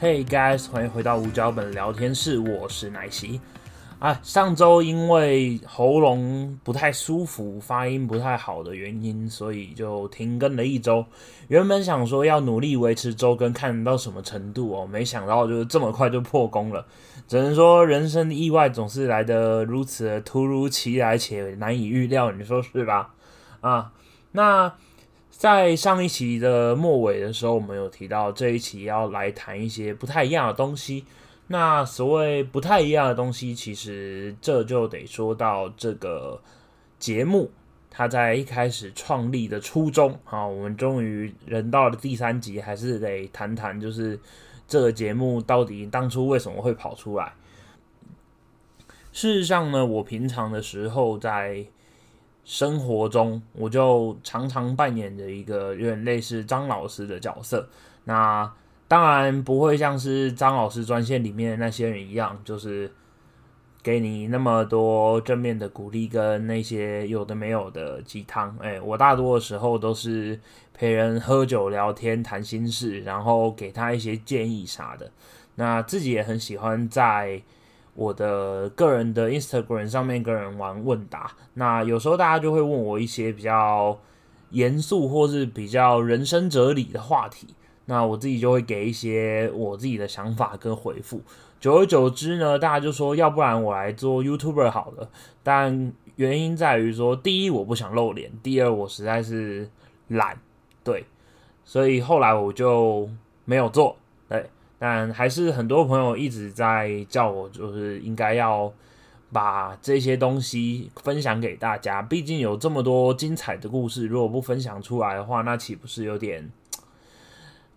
Hey guys，欢迎回到五脚本聊天室，我是奶昔。啊，上周因为喉咙不太舒服，发音不太好的原因，所以就停更了一周。原本想说要努力维持周更，看到什么程度哦，没想到就是这么快就破功了。只能说人生意外总是来得如此的突如其来且难以预料，你说是吧？啊，那。在上一期的末尾的时候，我们有提到这一期要来谈一些不太一样的东西。那所谓不太一样的东西，其实这就得说到这个节目它在一开始创立的初衷。好，我们终于人到了第三集，还是得谈谈，就是这个节目到底当初为什么会跑出来。事实上呢，我平常的时候在。生活中，我就常常扮演着一个有点类似张老师的角色。那当然不会像是张老师专线里面的那些人一样，就是给你那么多正面的鼓励跟那些有的没有的鸡汤。哎，我大多的时候都是陪人喝酒聊天谈心事，然后给他一些建议啥的。那自己也很喜欢在。我的个人的 Instagram 上面跟人玩问答，那有时候大家就会问我一些比较严肃或是比较人生哲理的话题，那我自己就会给一些我自己的想法跟回复。久而久之呢，大家就说要不然我来做 YouTuber 好了，但原因在于说，第一我不想露脸，第二我实在是懒，对，所以后来我就没有做，对。但还是很多朋友一直在叫我，就是应该要把这些东西分享给大家。毕竟有这么多精彩的故事，如果不分享出来的话，那岂不是有点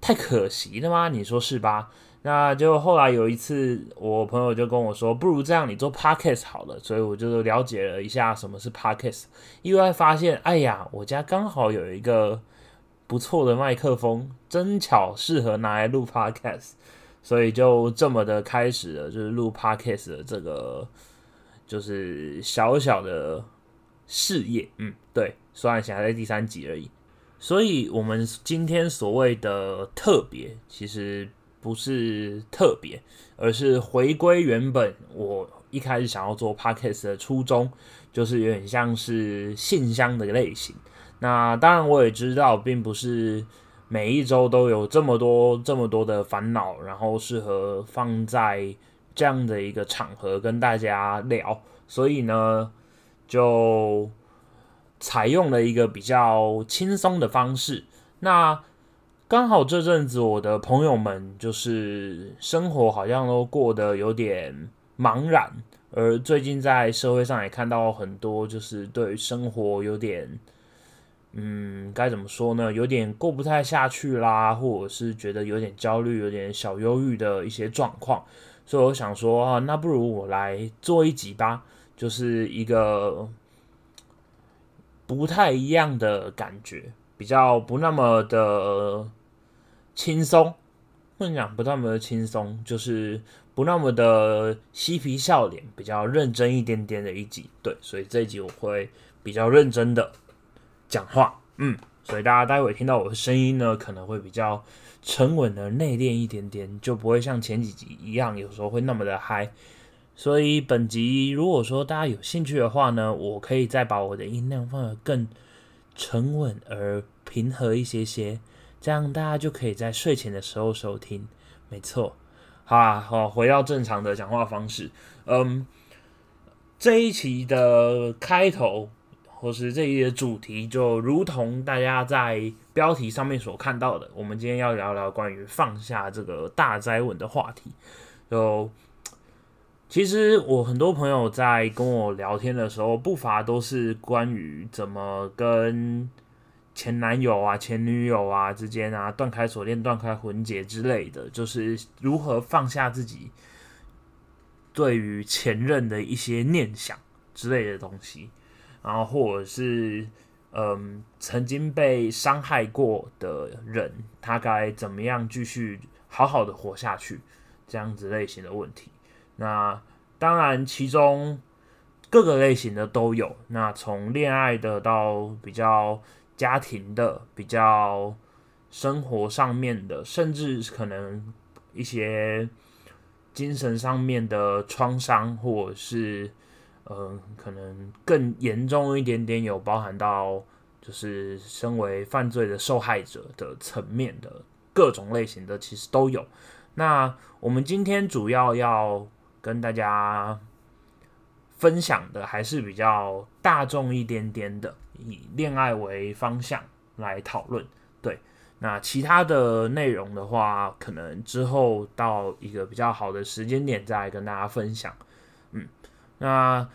太可惜了吗？你说是吧？那就后来有一次，我朋友就跟我说，不如这样，你做 podcast 好了。所以我就了解了一下什么是 podcast，意外发现，哎呀，我家刚好有一个。不错的麦克风，真巧适合拿来录 podcast，所以就这么的开始了，就是录 podcast 的这个就是小小的事业。嗯，对，虽然现在在第三集而已。所以，我们今天所谓的特别，其实不是特别，而是回归原本。我一开始想要做 podcast 的初衷，就是有点像是信箱的类型。那当然，我也知道，并不是每一周都有这么多、这么多的烦恼，然后适合放在这样的一个场合跟大家聊。所以呢，就采用了一个比较轻松的方式。那刚好这阵子，我的朋友们就是生活好像都过得有点茫然，而最近在社会上也看到很多，就是对生活有点。嗯，该怎么说呢？有点过不太下去啦，或者是觉得有点焦虑、有点小忧郁的一些状况，所以我想说啊，那不如我来做一集吧，就是一个不太一样的感觉，比较不那么的轻松，不能讲不那么的轻松，就是不那么的嬉皮笑脸，比较认真一点点的一集。对，所以这一集我会比较认真的。讲话，嗯，所以大家待会听到我的声音呢，可能会比较沉稳的内敛一点点，就不会像前几集一样，有时候会那么的嗨。所以本集如果说大家有兴趣的话呢，我可以再把我的音量放得更沉稳而平和一些些，这样大家就可以在睡前的时候收听。没错，好啊，好，回到正常的讲话方式，嗯，这一期的开头。或是这一的主题，就如同大家在标题上面所看到的，我们今天要聊聊关于放下这个大灾问的话题。就其实我很多朋友在跟我聊天的时候，不乏都是关于怎么跟前男友啊、前女友啊之间啊断开锁链、断开魂结之类的，就是如何放下自己对于前任的一些念想之类的东西。然后，或者是，嗯，曾经被伤害过的人，他该怎么样继续好好的活下去？这样子类型的问题。那当然，其中各个类型的都有。那从恋爱的到比较家庭的、比较生活上面的，甚至可能一些精神上面的创伤，或者是呃，可能更严重一点点，有包含到就是身为犯罪的受害者的层面的各种类型的，其实都有。那我们今天主要要跟大家分享的，还是比较大众一点点的，以恋爱为方向来讨论。对，那其他的内容的话，可能之后到一个比较好的时间点再跟大家分享。嗯，那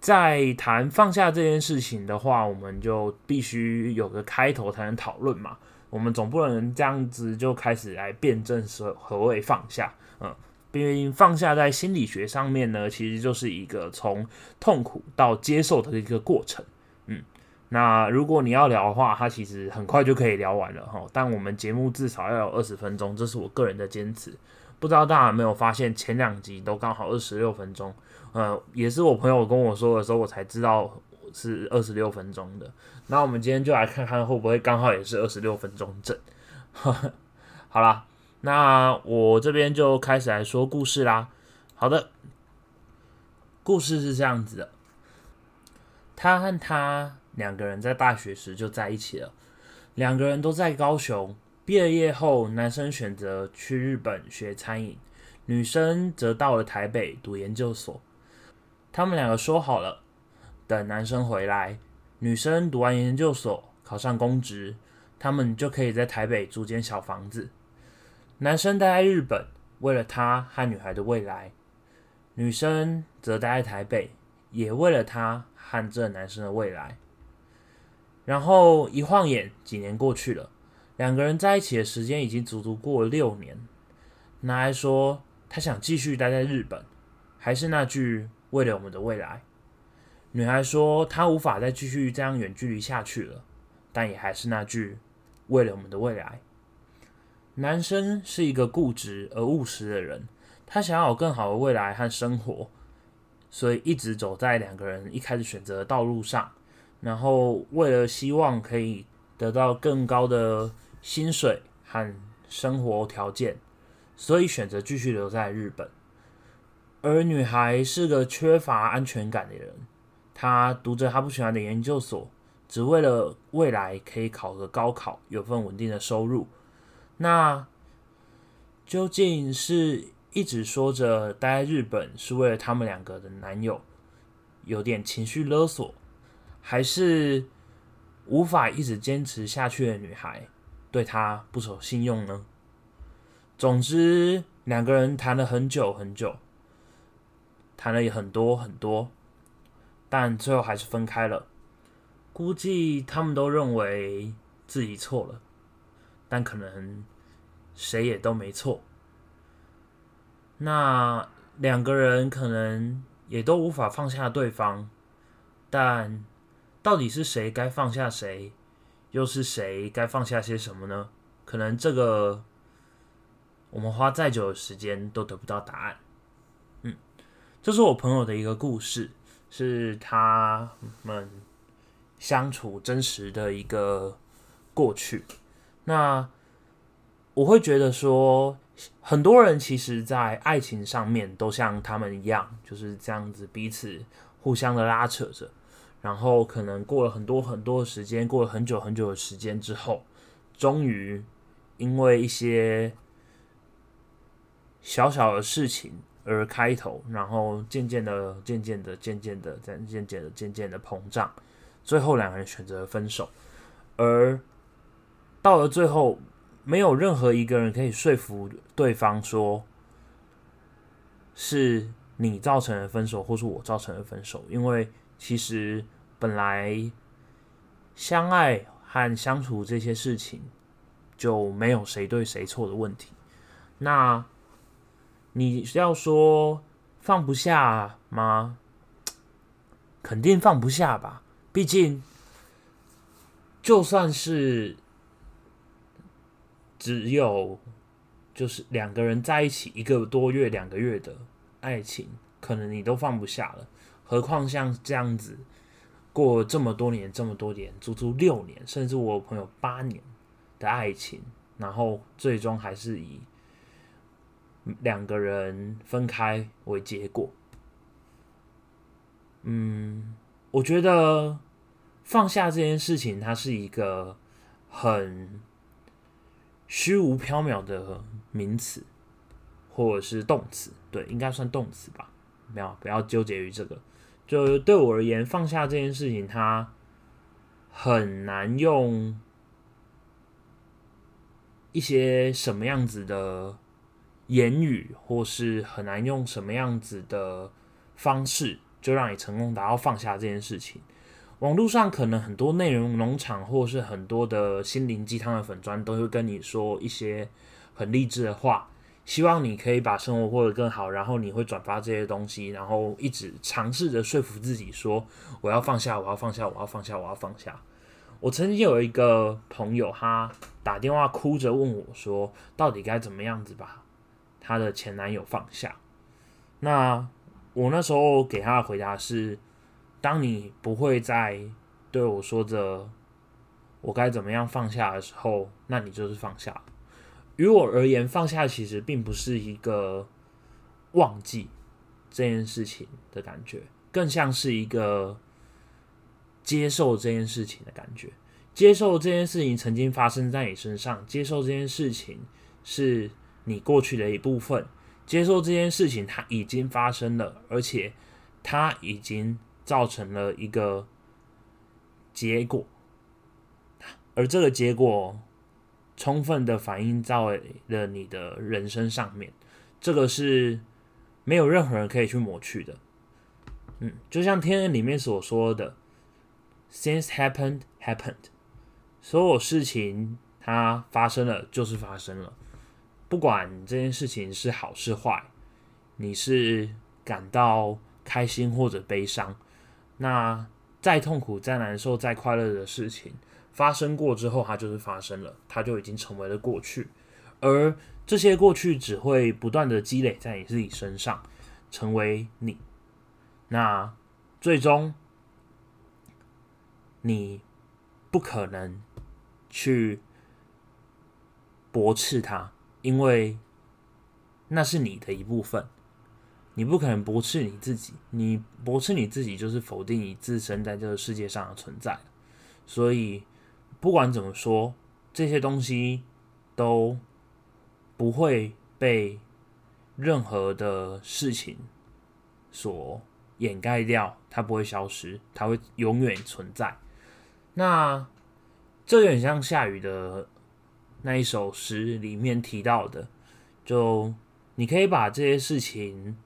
在谈放下这件事情的话，我们就必须有个开头才能讨论嘛。我们总不能这样子就开始来辩证何何谓放下。嗯，毕竟放下在心理学上面呢，其实就是一个从痛苦到接受的一个过程。嗯那如果你要聊的话，它其实很快就可以聊完了哈。但我们节目至少要有二十分钟，这是我个人的坚持。不知道大家有没有发现，前两集都刚好二十六分钟。呃，也是我朋友跟我说的时候，我才知道是二十六分钟的。那我们今天就来看看会不会刚好也是二十六分钟整。好啦，那我这边就开始来说故事啦。好的，故事是这样子的，他和他。两个人在大学时就在一起了。两个人都在高雄。毕了业后，男生选择去日本学餐饮，女生则到了台北读研究所。他们两个说好了，等男生回来，女生读完研究所考上公职，他们就可以在台北租间小房子。男生待在日本，为了他和女孩的未来；女生则待在台北，也为了他和这男生的未来。然后一晃眼，几年过去了，两个人在一起的时间已经足足过了六年。男孩说他想继续待在日本，还是那句“为了我们的未来”。女孩说她无法再继续这样远距离下去了，但也还是那句“为了我们的未来”。男生是一个固执而务实的人，他想要有更好的未来和生活，所以一直走在两个人一开始选择的道路上。然后，为了希望可以得到更高的薪水和生活条件，所以选择继续留在日本。而女孩是个缺乏安全感的人，她读着她不喜欢的研究所，只为了未来可以考个高考，有份稳定的收入。那究竟是一直说着待在日本是为了他们两个的男友，有点情绪勒索？还是无法一直坚持下去的女孩，对他不守信用呢？总之，两个人谈了很久很久，谈了也很多很多，但最后还是分开了。估计他们都认为自己错了，但可能谁也都没错。那两个人可能也都无法放下对方，但。到底是谁该放下谁，又是谁该放下些什么呢？可能这个我们花再久的时间都得不到答案。这是我朋友的一个故事，是他们相处真实的一个过去。那我会觉得说，很多人其实，在爱情上面都像他们一样，就是这样子彼此互相的拉扯着。然后可能过了很多很多的时间，过了很久很久的时间之后，终于因为一些小小的事情而开头，然后渐渐的、渐渐的、渐渐的、在渐渐的、渐渐的膨胀，最后两个人选择分手。而到了最后，没有任何一个人可以说服对方说是你造成的分手，或是我造成的分手，因为其实。本来相爱和相处这些事情就没有谁对谁错的问题。那你要说放不下吗？肯定放不下吧。毕竟，就算是只有就是两个人在一起一个多月、两个月的爱情，可能你都放不下了。何况像这样子。过这么多年，这么多年，足足六年，甚至我朋友八年的爱情，然后最终还是以两个人分开为结果。嗯，我觉得放下这件事情，它是一个很虚无缥缈的名词，或者是动词，对，应该算动词吧。不要不要纠结于这个。就对我而言，放下这件事情，它很难用一些什么样子的言语，或是很难用什么样子的方式。就让你成功达到放下这件事情。网络上可能很多内容农场，或是很多的心灵鸡汤的粉砖，都会跟你说一些很励志的话，希望你可以把生活过得更好。然后你会转发这些东西，然后一直尝试着说服自己说：“我要放下，我要放下，我要放下，我要放下。”我曾经有一个朋友，他打电话哭着问我说：“到底该怎么样子把她的前男友放下？”那。我那时候给她的回答是：当你不会再对我说着我该怎么样放下的时候，那你就是放下。于我而言，放下其实并不是一个忘记这件事情的感觉，更像是一个接受这件事情的感觉。接受这件事情曾经发生在你身上，接受这件事情是你过去的一部分。接受这件事情，它已经发生了，而且它已经造成了一个结果，而这个结果充分的反映在了你的人生上面，这个是没有任何人可以去抹去的。嗯，就像天人里面所说的，“Since happened, happened”，所有事情它发生了就是发生了。不管这件事情是好是坏，你是感到开心或者悲伤，那再痛苦、再难受、再快乐的事情发生过之后，它就是发生了，它就已经成为了过去。而这些过去只会不断的积累在你自己身上，成为你。那最终，你不可能去驳斥它。因为那是你的一部分，你不可能驳斥你自己，你驳斥你自己就是否定你自身在这个世界上的存在。所以不管怎么说，这些东西都不会被任何的事情所掩盖掉，它不会消失，它会永远存在。那这有点像下雨的。那一首诗里面提到的，就你可以把这些事情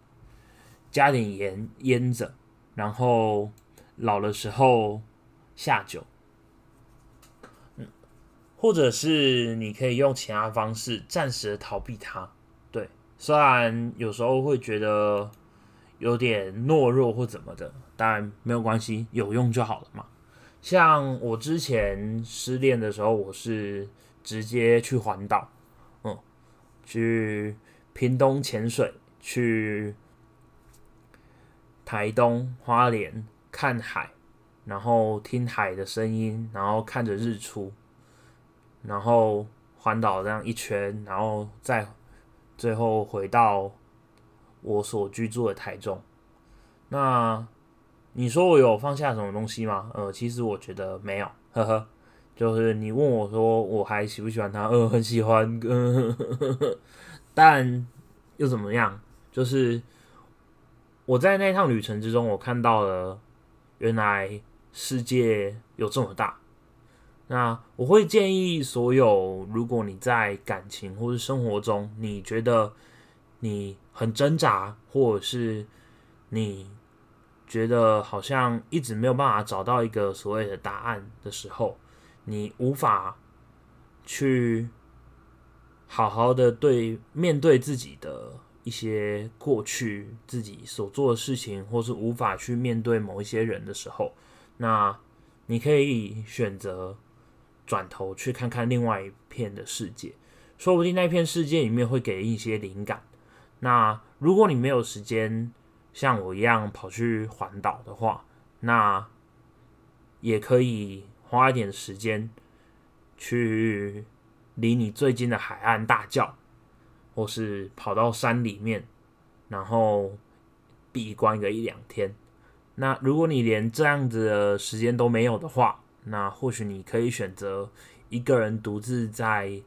加点盐腌着，然后老的时候下酒，嗯，或者是你可以用其他方式暂时的逃避它。对，虽然有时候会觉得有点懦弱或怎么的，当然没有关系，有用就好了嘛。像我之前失恋的时候，我是。直接去环岛，嗯，去屏东潜水，去台东花莲看海，然后听海的声音，然后看着日出，然后环岛这样一圈，然后再最后回到我所居住的台中。那你说我有放下什么东西吗？呃，其实我觉得没有，呵呵。就是你问我说我还喜不喜欢他？呃，很喜欢，但又怎么样？就是我在那趟旅程之中，我看到了原来世界有这么大。那我会建议所有，如果你在感情或是生活中，你觉得你很挣扎，或者是你觉得好像一直没有办法找到一个所谓的答案的时候，你无法去好好的对面对自己的一些过去，自己所做的事情，或是无法去面对某一些人的时候，那你可以选择转头去看看另外一片的世界，说不定那片世界里面会给一些灵感。那如果你没有时间像我一样跑去环岛的话，那也可以。花一点时间去离你最近的海岸大叫，或是跑到山里面，然后闭关个一两天。那如果你连这样子的时间都没有的话，那或许你可以选择一个人独自在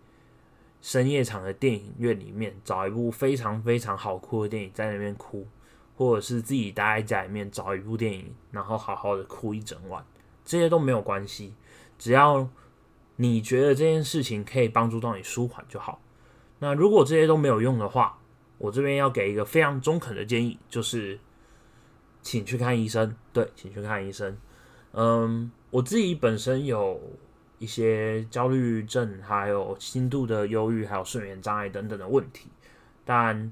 深夜场的电影院里面找一部非常非常好哭的电影，在那边哭，或者是自己待在家里面找一部电影，然后好好的哭一整晚，这些都没有关系，只要你觉得这件事情可以帮助到你舒缓就好。那如果这些都没有用的话，我这边要给一个非常中肯的建议，就是。请去看医生，对，请去看医生。嗯，我自己本身有一些焦虑症，还有轻度的忧郁，还有睡眠障碍等等的问题。但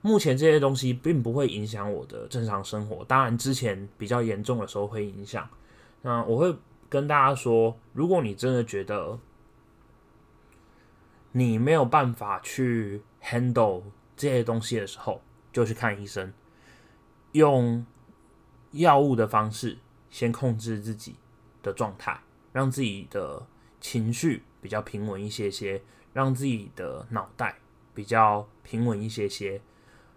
目前这些东西并不会影响我的正常生活。当然，之前比较严重的时候会影响。那我会跟大家说，如果你真的觉得你没有办法去 handle 这些东西的时候，就去看医生。用药物的方式先控制自己的状态，让自己的情绪比较平稳一些些，让自己的脑袋比较平稳一些些。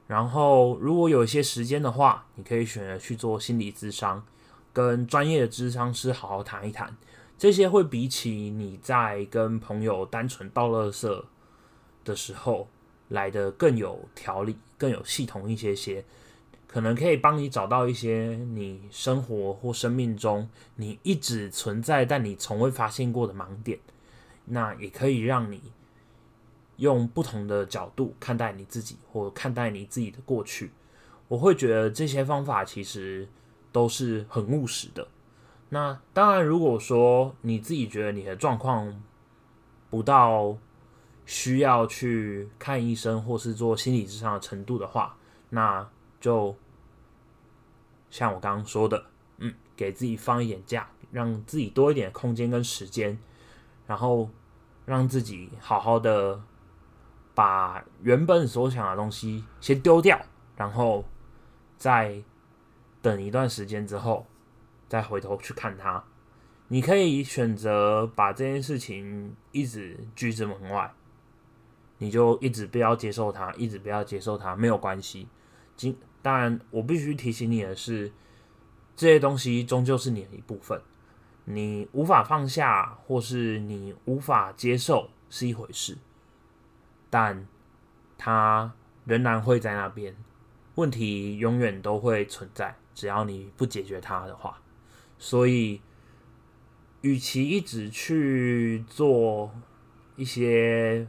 然后，如果有一些时间的话，你可以选择去做心理咨商，跟专业的咨商师好好谈一谈。这些会比起你在跟朋友单纯道垃圾的时候来的更有条理、更有系统一些些。可能可以帮你找到一些你生活或生命中你一直存在但你从未发现过的盲点，那也可以让你用不同的角度看待你自己或看待你自己的过去。我会觉得这些方法其实都是很务实的。那当然，如果说你自己觉得你的状况不到需要去看医生或是做心理治疗的程度的话，那就。像我刚刚说的，嗯，给自己放一点假，让自己多一点空间跟时间，然后让自己好好的把原本所想的东西先丢掉，然后再等一段时间之后再回头去看它。你可以选择把这件事情一直拒之门外，你就一直不要接受它，一直不要接受它，没有关系。今当然，我必须提醒你的是，这些东西终究是你的一部分。你无法放下，或是你无法接受是一回事，但它仍然会在那边。问题永远都会存在，只要你不解决它的话。所以，与其一直去做一些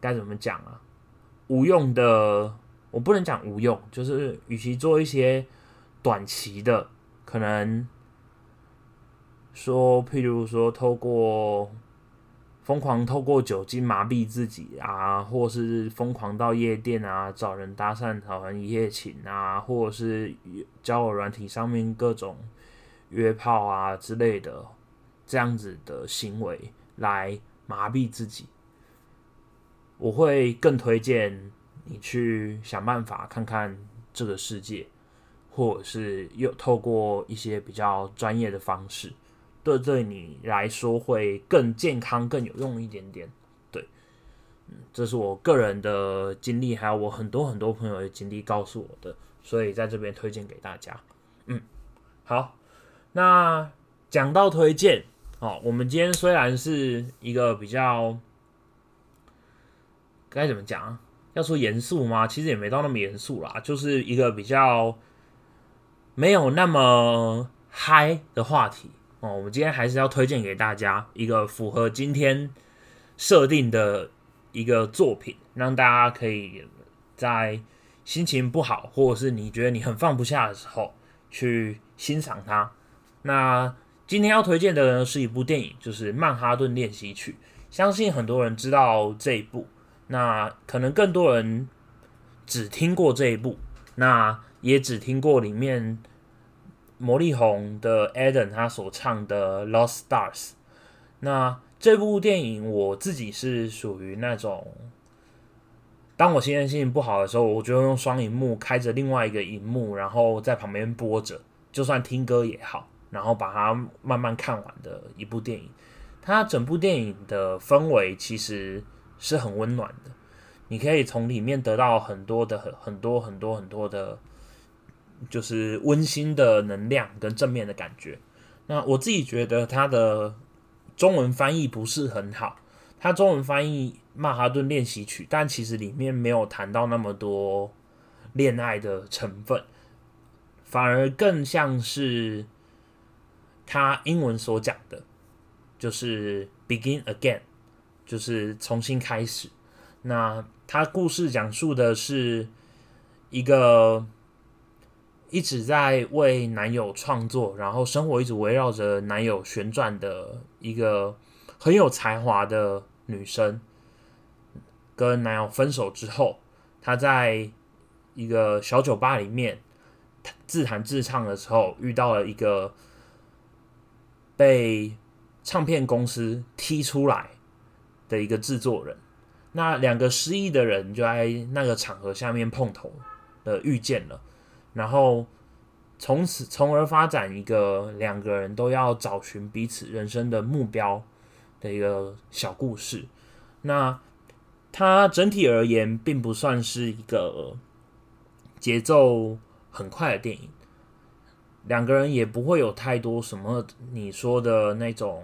该怎么讲啊，无用的。我不能讲无用，就是与其做一些短期的，可能说，譬如说，透过疯狂透过酒精麻痹自己啊，或是疯狂到夜店啊，找人搭讪讨人一夜情啊，或者是交友软体上面各种约炮啊之类的这样子的行为来麻痹自己，我会更推荐。你去想办法看看这个世界，或者是又透过一些比较专业的方式，对对你来说会更健康、更有用一点点。对，嗯，这是我个人的经历，还有我很多很多朋友的经历告诉我的，所以在这边推荐给大家。嗯，好，那讲到推荐哦，我们今天虽然是一个比较该怎么讲？要说严肃吗？其实也没到那么严肃啦，就是一个比较没有那么嗨的话题哦。我们今天还是要推荐给大家一个符合今天设定的一个作品，让大家可以在心情不好或者是你觉得你很放不下的时候去欣赏它。那今天要推荐的呢是一部电影，就是《曼哈顿练习曲》，相信很多人知道这一部。那可能更多人只听过这一部，那也只听过里面魔力红的 Adam 他所唱的 Lost Stars。那这部电影我自己是属于那种，当我今天心情不好的时候，我就用双荧幕开着另外一个荧幕，然后在旁边播着，就算听歌也好，然后把它慢慢看完的一部电影。它整部电影的氛围其实。是很温暖的，你可以从里面得到很多的很很多很多很多的，就是温馨的能量跟正面的感觉。那我自己觉得它的中文翻译不是很好，它中文翻译《曼哈顿练习曲》，但其实里面没有谈到那么多恋爱的成分，反而更像是他英文所讲的，就是 “begin again”，就是重新开始。那他故事讲述的是一个一直在为男友创作，然后生活一直围绕着男友旋转的一个很有才华的女生，跟男友分手之后，她在一个小酒吧里面自弹自唱的时候，遇到了一个被唱片公司踢出来的一个制作人。那两个失忆的人就在那个场合下面碰头的遇见了，然后从此从而发展一个两个人都要找寻彼此人生的目标的一个小故事。那它整体而言并不算是一个节奏很快的电影，两个人也不会有太多什么你说的那种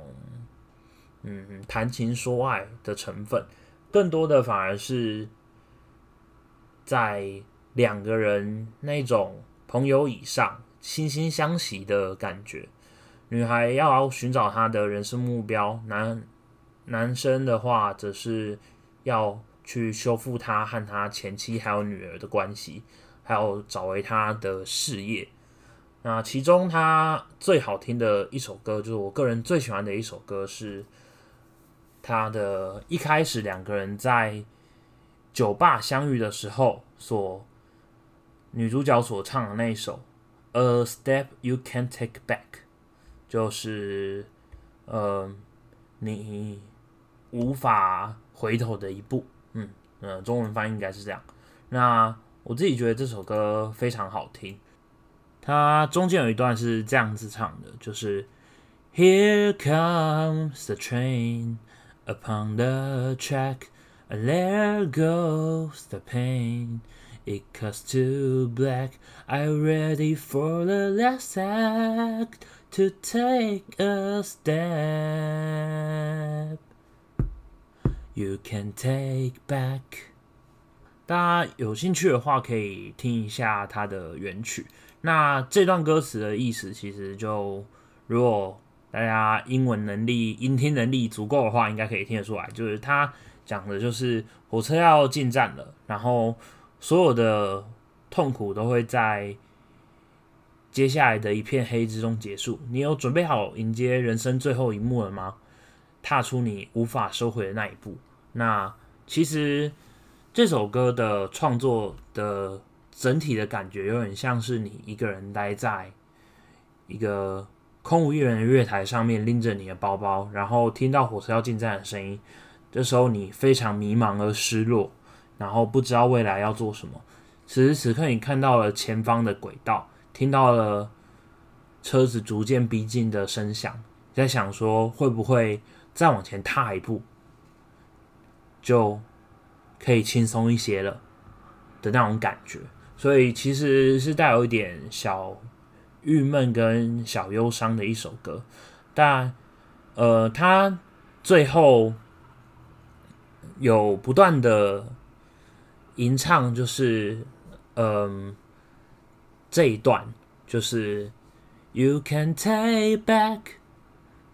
嗯谈情说爱的成分。更多的反而是在两个人那种朋友以上、惺惺相惜的感觉。女孩要寻找她的人生目标，男男生的话则是要去修复他和他前妻还有女儿的关系，还有找回他的事业。那其中他最好听的一首歌，就是我个人最喜欢的一首歌是。他的一开始两个人在酒吧相遇的时候，所女主角所唱的那一首《A Step You Can Take Back》，就是呃你无法回头的一步。嗯嗯，中文翻译应该是这样。那我自己觉得这首歌非常好听。它中间有一段是这样子唱的，就是 Here comes the train。Upon the track, there goes the pain. It cuts to black. I'm ready for the last act to take a step. You can take back. 大家有兴趣的话，可以听一下它的原曲。那这段歌词的意思，其实就如果大家英文能力、音听能力足够的话，应该可以听得出来。就是他讲的，就是火车要进站了，然后所有的痛苦都会在接下来的一片黑之中结束。你有准备好迎接人生最后一幕了吗？踏出你无法收回的那一步。那其实这首歌的创作的整体的感觉，有点像是你一个人待在一个。空无一人的月台上面，拎着你的包包，然后听到火车要进站的声音。这时候你非常迷茫而失落，然后不知道未来要做什么。此时此刻，你看到了前方的轨道，听到了车子逐渐逼近的声响，在想说会不会再往前踏一步，就可以轻松一些了的那种感觉。所以其实是带有一点小。郁闷跟小忧伤的一首歌，但呃，他最后有不断的吟唱，就是嗯这一段，就是 You can take back,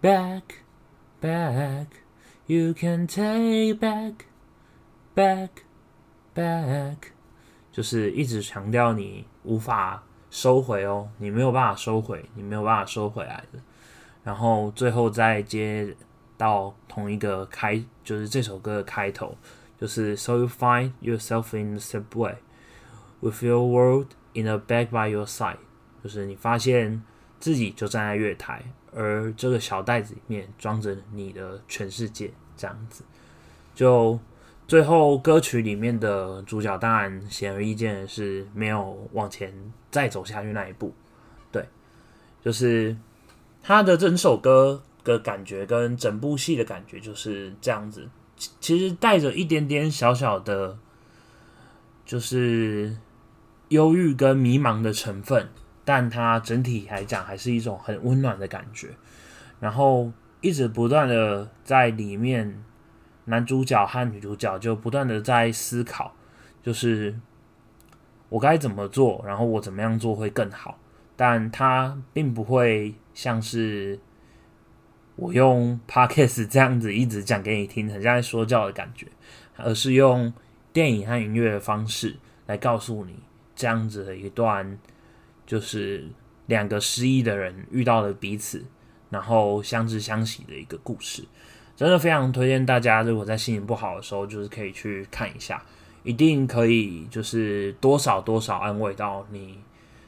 back, back. You can take back, back, back. 就是一直强调你无法。收回哦，你没有办法收回，你没有办法收回来的。然后最后再接到同一个开，就是这首歌的开头，就是 So you find yourself in the subway with your world in a bag by your side，就是你发现自己就站在月台，而这个小袋子里面装着你的全世界，这样子就。最后，歌曲里面的主角当然显而易见的是没有往前再走下去那一步。对，就是他的整首歌的感觉跟整部戏的感觉就是这样子。其实带着一点点小小的就是忧郁跟迷茫的成分，但它整体来讲还是一种很温暖的感觉。然后一直不断的在里面，男主角和女主角就不断的在思考，就是我该怎么做，然后我怎么样做会更好。但它并不会像是我用 podcast 这样子一直讲给你听，很像在说教的感觉，而是用电影和音乐的方式来告诉你这样子的一段，就是两个失忆的人遇到了彼此，然后相知相惜的一个故事。真的非常推荐大家，如果在心情不好的时候，就是可以去看一下，一定可以就是多少多少安慰到你。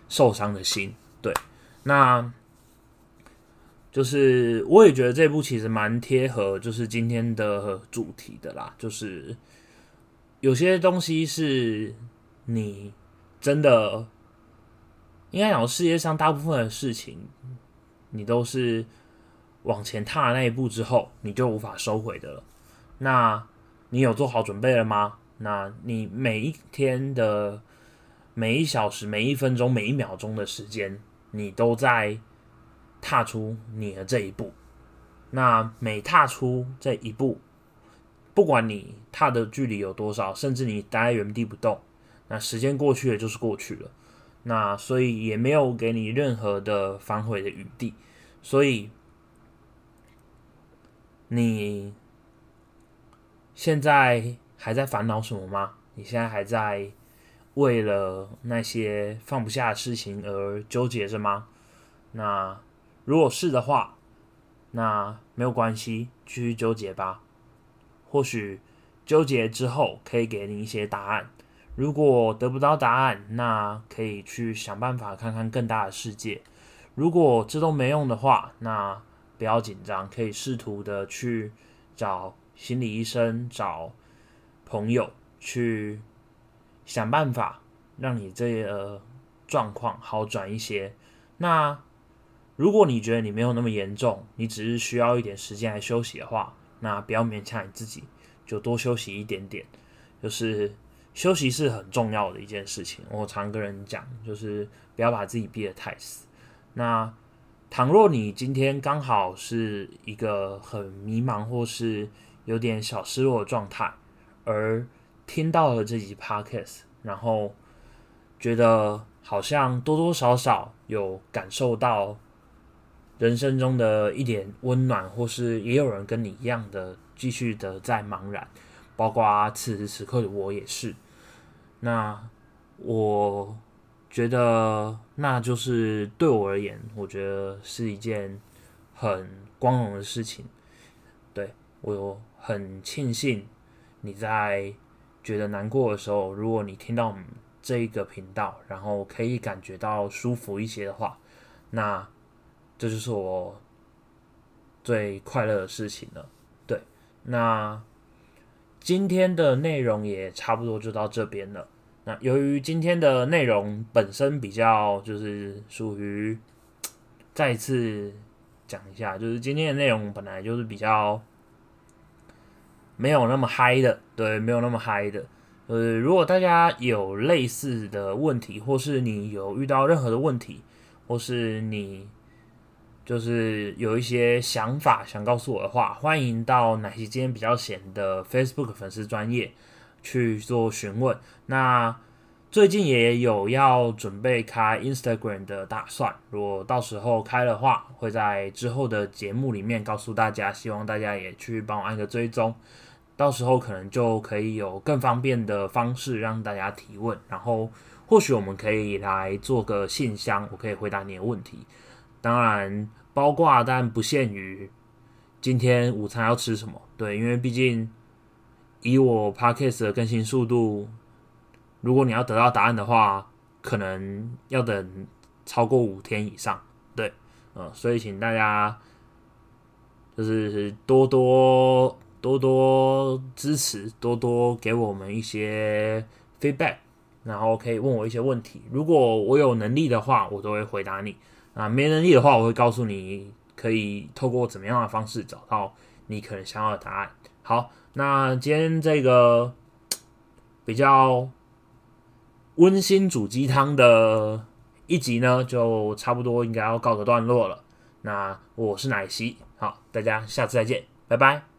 受伤的心，对，那就是我也觉得这部其实蛮贴合，就是今天的主题的啦。就是有些东西是你真的应该讲，世界上大部分的事情，你都是往前踏那一步之后，你就无法收回的了。那你有做好准备了吗？那你每一天的。每一小时、每一分钟、每一秒钟的时间，你都在踏出你的这一步。那每踏出这一步，不管你踏的距离有多少，甚至你待在原地不动，那时间过去了就是过去了。那所以也没有给你任何的反悔的余地。所以你现在还在烦恼什么吗？你现在还在？为了那些放不下的事情而纠结着吗？那如果是的话，那没有关系，继续纠结吧。或许纠结之后可以给你一些答案。如果得不到答案，那可以去想办法看看更大的世界。如果这都没用的话，那不要紧张，可以试图的去找心理医生、找朋友去。想办法让你这个状况好转一些。那如果你觉得你没有那么严重，你只是需要一点时间来休息的话，那不要勉强你自己，就多休息一点点。就是休息是很重要的一件事情。我常跟人讲，就是不要把自己逼得太死。那倘若你今天刚好是一个很迷茫或是有点小失落的状态，而听到了这集 podcast，然后觉得好像多多少少有感受到人生中的一点温暖，或是也有人跟你一样的继续的在茫然，包括此时此刻的我也是。那我觉得那就是对我而言，我觉得是一件很光荣的事情。对我很庆幸你在。觉得难过的时候，如果你听到这一个频道，然后可以感觉到舒服一些的话，那这就是我最快乐的事情了。对，那今天的内容也差不多就到这边了。那由于今天的内容本身比较就是属于再次讲一下，就是今天的内容本来就是比较。没有那么嗨的，对，没有那么嗨的。呃，如果大家有类似的问题，或是你有遇到任何的问题，或是你就是有一些想法想告诉我的话，欢迎到哪些今天比较闲的 Facebook 粉丝专业去做询问。那最近也有要准备开 Instagram 的打算，如果到时候开的话，会在之后的节目里面告诉大家，希望大家也去帮我按个追踪。到时候可能就可以有更方便的方式让大家提问，然后或许我们可以来做个信箱，我可以回答你的问题。当然，包括但不限于今天午餐要吃什么。对，因为毕竟以我 podcast 的更新速度，如果你要得到答案的话，可能要等超过五天以上。对，呃，所以请大家就是多多。多多支持，多多给我们一些 feedback，然后可以问我一些问题。如果我有能力的话，我都会回答你。啊，没能力的话，我会告诉你可以透过怎么样的方式找到你可能想要的答案。好，那今天这个 比较温馨煮鸡汤的一集呢，就差不多应该要告个段落了。那我是奶昔，好，大家下次再见，拜拜。